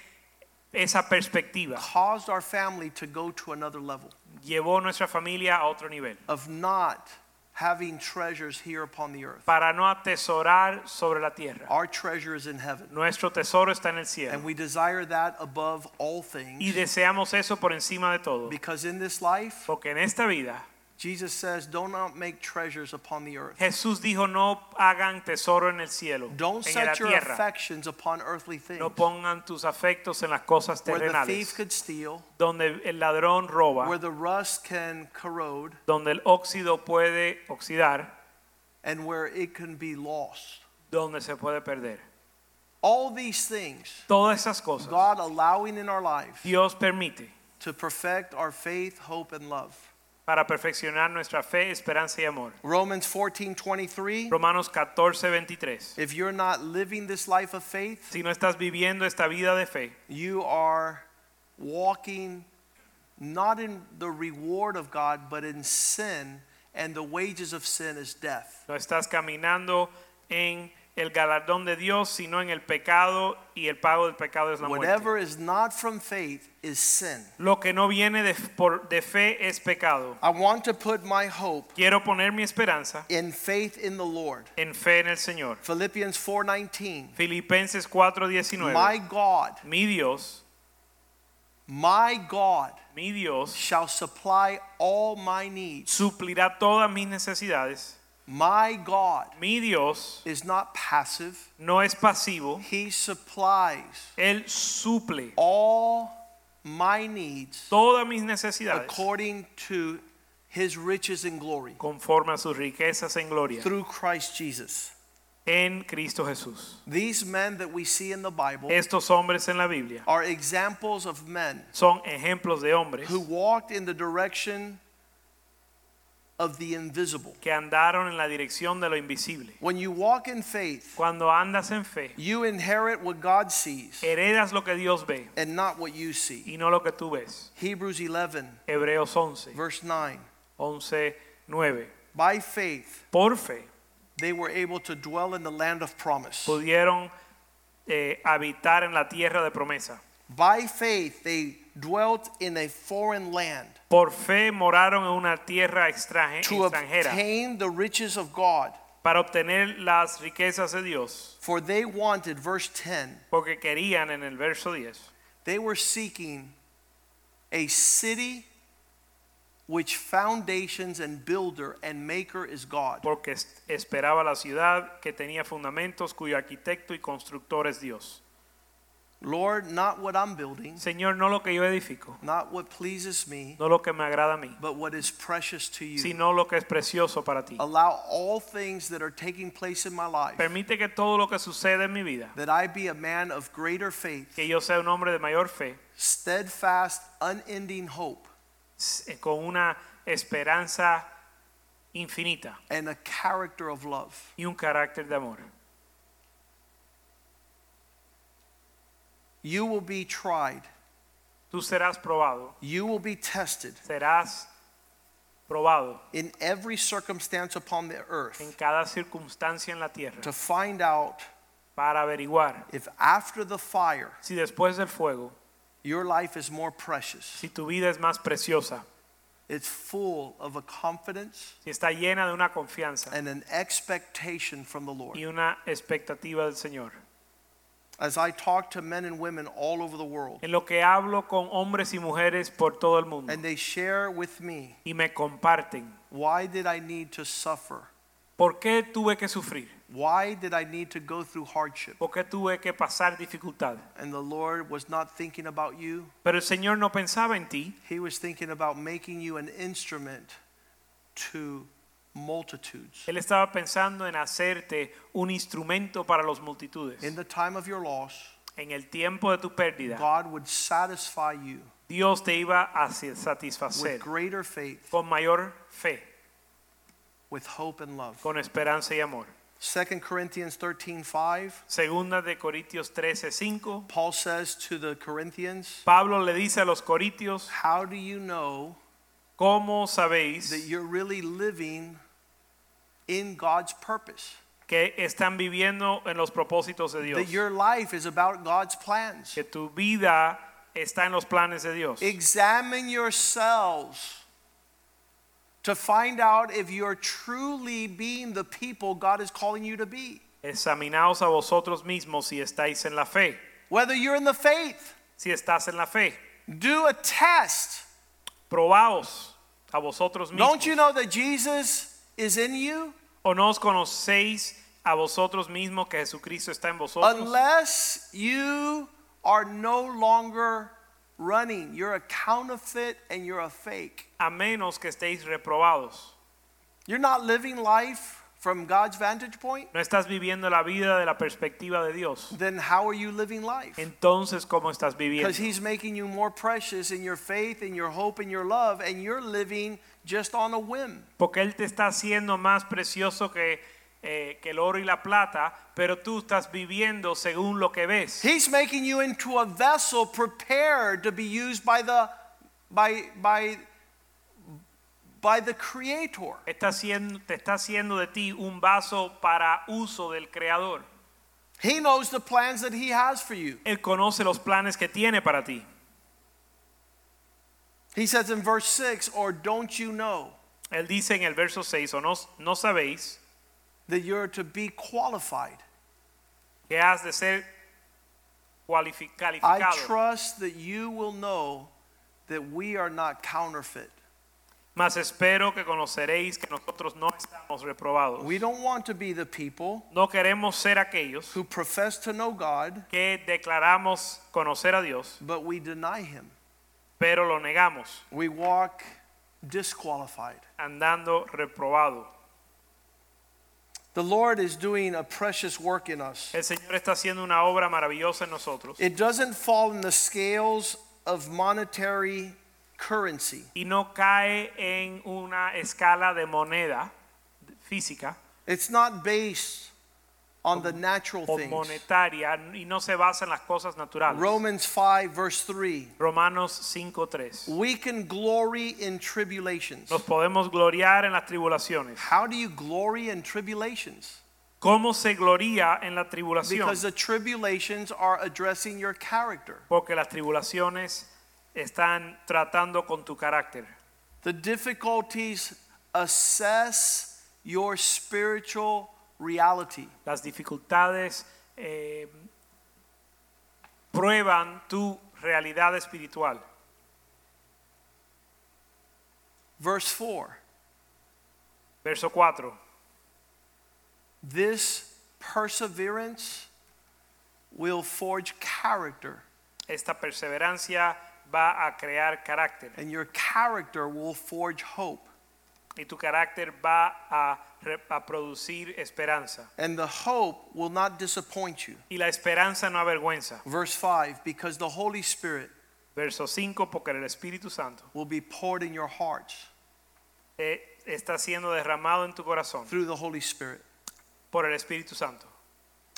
esa perspectiva caused our family to go to another level llevó nuestra familia a otro nivel. of not having treasures here upon the earth. Para no atesorar sobre la tierra. Our treasure is in heaven. Nuestro tesoro está en el cielo. And we desire that above all things. Y deseamos eso por encima de todo. because in this life, Porque en esta vida Jesus says, do not make treasures upon the earth. Jesús dijo no hagan tesoro en el cielo, Don't en la set your tierra. affections upon earthly things No pongan tus afectos en las cosas where the thief terrenales, could steal, donde el ladrón roba, where the rust can corrode, donde el óxido puede oxidar, and where it can be lost. donde se puede perder. All these things, Todas esas cosas God allowing in our life Dios permite to perfect our faith, hope, and love. Para perfeccionar nuestra fe, esperanza y amor. Romans 14 23. Romanos 14, 23. If you're not living this life of faith, Si no estás viviendo esta vida de fe, you are walking not in the reward of God, but in sin, and the wages of sin is death. no estás caminando en el galardón de Dios, sino en el pecado y el pago del pecado es la muerte. Whatever is not from faith is sin. Lo que no viene de, por- de fe es pecado. I want to put my hope Quiero poner mi esperanza in faith in the Lord. en fe en el Señor. Philippians 4:19. Filipenses 4:19. My God, Mi Dios, my God mi Dios shall supply all my needs. suplirá todas mis necesidades. My God Mi Dios is not passive. no es pasivo, He supplies él suple all my needs todas mis necesidades according to his riches and glory conforme a sus riquezas en gloria through Christ Jesus. en Cristo Jesús. These men that we see in the Bible Estos hombres en la Biblia are examples of men son ejemplos de hombres who walked in the direction of the invisible. que andaron en la dirección de lo invisible. When you walk in faith, Cuando andas en fe, you inherit what God sees heredas lo que Dios ve and not what you see. y no lo que tú ves. Hebrews 11, Hebreos 11, verse 9. 11, 9. By faith, Por fe they were able to dwell in the land of promise. pudieron eh, habitar en la tierra de promesa. By faith, they dwelt in a foreign land Por fe moraron en una tierra extraje- to extranjera obtain the riches of God. para obtener las riquezas de Dios, For they wanted, verse 10, porque querían en el verso 10, they were seeking a city which foundations and builder and maker is God. porque es- esperaba la ciudad que tenía fundamentos, cuyo arquitecto y constructor es Dios. Lord, not what I'm building, Señor, no lo que yo edifico, not what pleases me, no lo que me agrada a mí, but what is precious to you. sino lo que es precioso para ti. Allow all things that are taking place in my life Permite que todo lo que sucede en mi vida, that I be a man of greater faith, que yo sea un hombre de mayor fe, steadfast, unending hope, eh, con una esperanza infinita and a character of love. y un carácter de amor. You will be tried, Tú serás probado, you will be tested serás probado in every circumstance upon the earth. en cada circunstancia en la tierra to find out para averiguar if after the fire si después del fuego your life is more precious. si tu vida es más preciosa, It's full of a confidence si está llena de una confianza and an expectation from the Lord. y una expectativa del Señor. As I talk to men and women all over the world, En lo que hablo con hombres y mujeres por todo el mundo and they share with me, y me comparten, why did I need to suffer? ¿por qué tuve que sufrir? Why did I need to go through hardship? ¿Por qué tuve que pasar dificultad? And the Lord was not thinking about you. Pero el Señor no pensaba en ti, He was thinking about making you an instrument to multitudes. Él estaba pensando en hacerte un instrumento para las multitudes. In the time of your loss, En el tiempo de tu pérdida, God would satisfy you Dios te iba a satisfacer with greater faith, con mayor fe, with hope and love. con esperanza y amor. 2 Corinthians 13 5, Segunda de Corintios 13, 5. Paul says to the Corinthians, Pablo le dice a los corintios, How do you know ¿cómo sabéis that you're really living in God's purpose? que están viviendo en los propósitos de Dios? That your life is about God's plans. Que tu vida está en los planes de Dios. Examine yourselves to find out if you're truly being the people God is calling you to be. Examinaos a vosotros mismos si estáis en la fe. Whether you're in the faith, Si estás en la fe, do a test. Probaos a vosotros mismos. Don't you know that Jesus is in you? ¿O no os conocéis a vosotros mismos que Jesucristo está en vosotros? Unless you are no longer running, you're a counterfeit and you're a fake. A menos que estéis reprobados. You're not living life from God's vantage point, No estás viviendo la vida de la perspectiva de Dios. then how are you living life? Entonces, ¿cómo estás viviendo? Because He's making you more precious in your faith, in your hope, in your love, and you're living just on a whim. Porque Él te está haciendo más precioso que, eh, que el oro y la plata, pero tú estás viviendo según lo que ves. He's making you into a vessel prepared to be used by the by by by the creator. Está haciendo, te está haciendo de ti un vaso para uso del Creador. He knows the plans that he has for you. Él conoce los planes que tiene para ti. He says in verse 6, or don't you know Él dice en el verso 6, o no, no sabéis that you're to be qualified? que has de ser I trust that you will know that we are not counterfeit. Mas espero que conoceréis que nosotros no estamos reprobados. We don't want to be the people No queremos ser aquellos who profess to know God, que declaramos conocer a Dios, but we deny him. pero lo negamos, We walk disqualified. andando reprobado. The Lord is doing a precious work in us. El Señor está haciendo una obra maravillosa en nosotros It doesn't fall in the scales of monetary currency. y no cae en una escala de moneda física It's not based on the natural o things. monetaria y no se basa en las cosas naturales. Romans 5, verse 3. Romanos 5:3. We can glory in tribulations. Nos podemos gloriar en las tribulaciones. How do you glory in tribulations? ¿Cómo se gloria en la tribulación? Because the tribulations are addressing your character. Porque las tribulaciones están tratando con tu carácter. The difficulties assess your spiritual reality. Las dificultades eh, prueban tu realidad espiritual. Verse 4 Verso 4. This perseverance will forge character, Esta perseverancia va a crear carácter and your character will forge hope. y tu carácter va a, re- a producir esperanza. And the hope will not disappoint you. Y la esperanza no avergüenza. Verse 5 Because the Holy Spirit Verso 5, porque el Espíritu Santo will be poured in your hearts eh, está siendo derramado en tu corazón through the Holy Spirit. por el Espíritu Santo.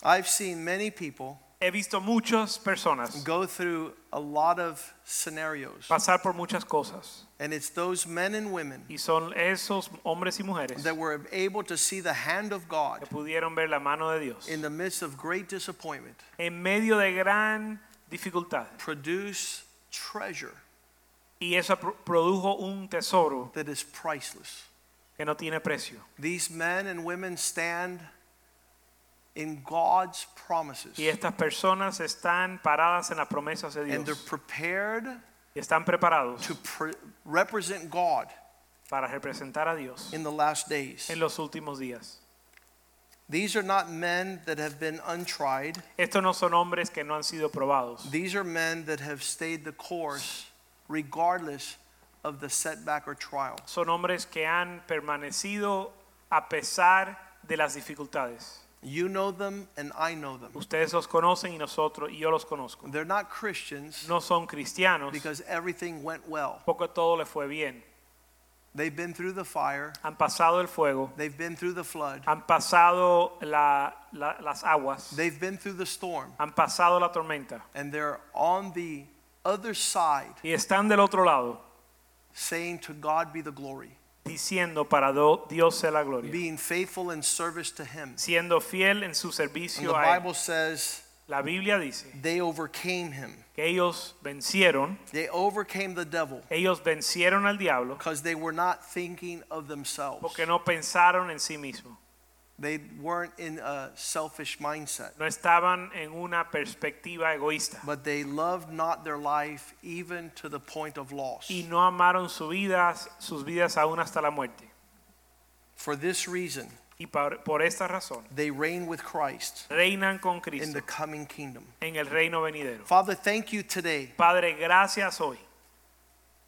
I've seen many people He visto muchas personas go through a lot of scenarios, pasar por muchas cosas and it's those men and women y son esos hombres y mujeres that were able to see the hand of que God pudieron ver la mano de Dios in the midst of great disappointment en medio de gran dificultad produce treasure Y eso pro- produjo un tesoro that is priceless. que no tiene precio. These men and women stand in God's promises. Y estas personas están paradas en las promesas de Dios. And they're prepared Y están preparados to pre- represent God para representar a Dios in the last days. en los últimos días. These are not men that have been untried. Estos no son hombres que no han sido probados. These are men that have stayed the course regardless of the setback or trial. Son hombres que han permanecido a pesar de las dificultades. You know them and I know them. Ustedes los conocen y nosotros y yo los conozco. They're not Christians No son cristianos because everything went well. porque todo les fue bien. They've been through the fire, Han pasado el fuego, they've been through the flood, han pasado la- la- las aguas, they've been through the storm, han pasado la tormenta and they're on the other side y están del otro lado saying, To God be the glory, diciendo para Dios sea la gloria, being faithful in service to Him. siendo fiel en su And the servicio a Bible él. says La Biblia dice they overcame Him, que ellos vencieron, they overcame the devil ellos vencieron al diablo because they were not thinking of themselves. porque no pensaron en sí mismos, They weren't in a selfish mindset, no estaban en una perspectiva egoísta but they loved not their life even to the point of loss. y no amaron su vida, sus vidas aún hasta la muerte. For this reason, Y por, por esta razón they reign with Christ reinan con Cristo in the coming kingdom. en el reino venidero. Father, thank you today Padre, gracias hoy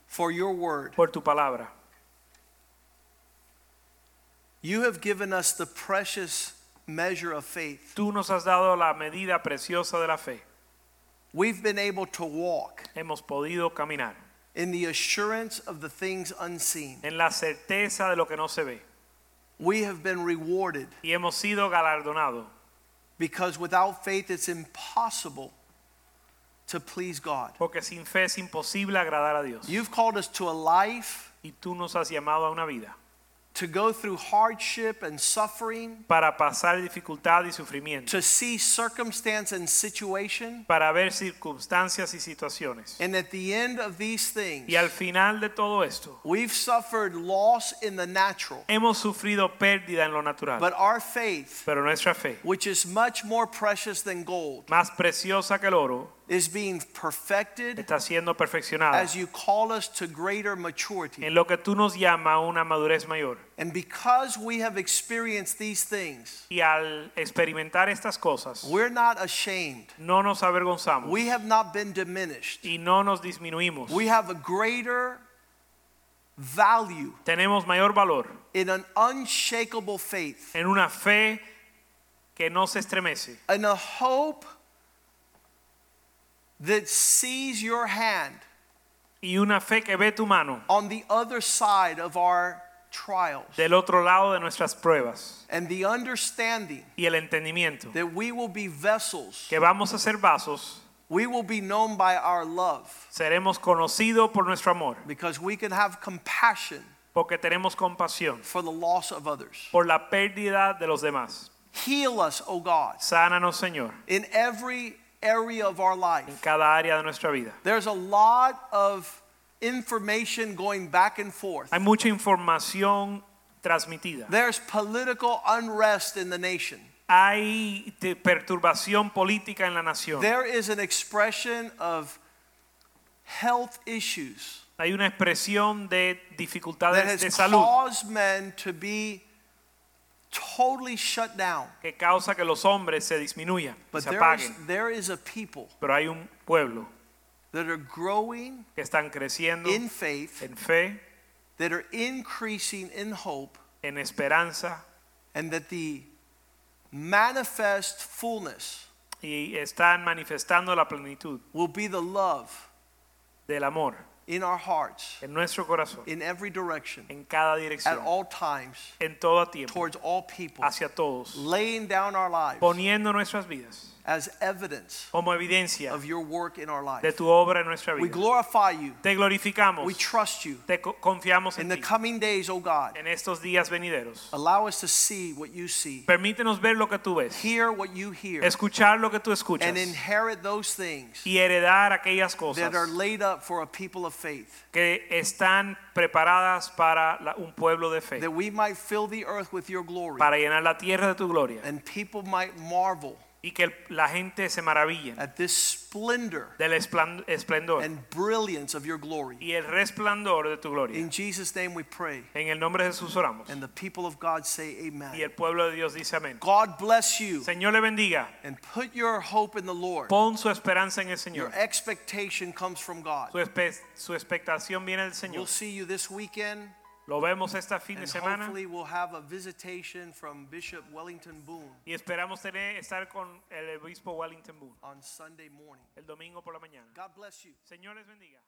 for your word. por tu palabra. You have given us the precious measure of faith. Tú nos has dado la medida preciosa de la fe. We've been able to walk Hemos podido caminar in the assurance of the things unseen. en la certeza de lo que no se ve We have been rewarded y hemos sido galardonados because without faith it's impossible to please God. porque sin fe es imposible agradar a Dios. You've called us to a life Y tú nos has llamado a una vida to go through hardship and suffering, para pasar dificultad y sufrimiento, to see circumstance and situation, para ver circunstancias y situaciones. and at the end of these things, Y al final de todo esto, we've suffered loss in the natural, hemos sufrido pérdida en lo natural, but our faith, pero nuestra fe, which is much more precious than gold, más preciosa que el oro, is being perfected está siendo perfeccionada as you call us to greater maturity. en lo que tú nos llamas a una madurez mayor. And because we have experienced these things, Y al experimentar estas cosas, we're not ashamed. no nos avergonzamos We have not been diminished. y no nos disminuimos. We have a greater value Tenemos mayor valor in an unshakable faith, en una fe que no se estremece, in a hope that sees your hand y una fe que ve tu mano on the other side of our trials, del otro lado de nuestras pruebas and the understanding y el entendimiento that we will be vessels, que vamos a ser vasos, we will be known by our love, seremos conocidos por nuestro amor, because we can have compassion porque tenemos compasión for the loss of others. por la pérdida de los demás. Heal us, O God, Sánanos, Señor, in every area of our en life. cada área de nuestra vida. There's a lot of information going back and forth. Hay mucha información transmitida. There's political unrest in the nation. Hay de- perturbación política en la nación. There is an expression of health issues Hay una expresión de that dificultades has de salud caused men to be totally shut down. que causa que los hombres se disminuyan, But se there is, apaguen. there is a people Pero hay un pueblo that are growing que están creciendo in faith, en fe, that are increasing in hope, en esperanza and that the manifest fullness y están manifestando la plenitud will be the love del amor in our hearts en nuestro corazón, in every direction en cada dirección, at all times en todo tiempo, towards all people, hacia todos, laying down our lives poniendo nuestras vidas as evidence como evidencia of your work in our de tu obra en nuestra We glorify you. Te glorificamos, We trust you. te co- confiamos In en the ti. coming days, oh God, En estos días venideros, allow us to see what you see, permítenos ver lo que tú ves, hear what you hear, escuchar lo que tú escuchas. And inherit those things y heredar aquellas cosas that are laid up for a people of faith, que están preparadas para la- un pueblo de fe, that we might fill the earth with your glory, para llenar la tierra de tu gloria. And people might marvel y que la gente se maraville at this splendor del esplendor and brilliance of your glory. y el resplandor de tu gloria. In Jesus' name we pray. En el nombre de Jesús oramos. And the people of God say Y amen. el pueblo de Dios dice amén. God bless you Señor le bendiga. and put your hope in the Lord. Pon su esperanza en el Señor. Your expectation comes from God. Su, espe- su expectación viene del Señor. We'll see you this weekend. Lo vemos este fin de And semana hopefully we'll have a visitation from Bishop Wellington Boone y esperamos tener, estar con el obispo Wellington Boone on Sunday morning. el domingo por la mañana. God bless you. Señor les bendiga.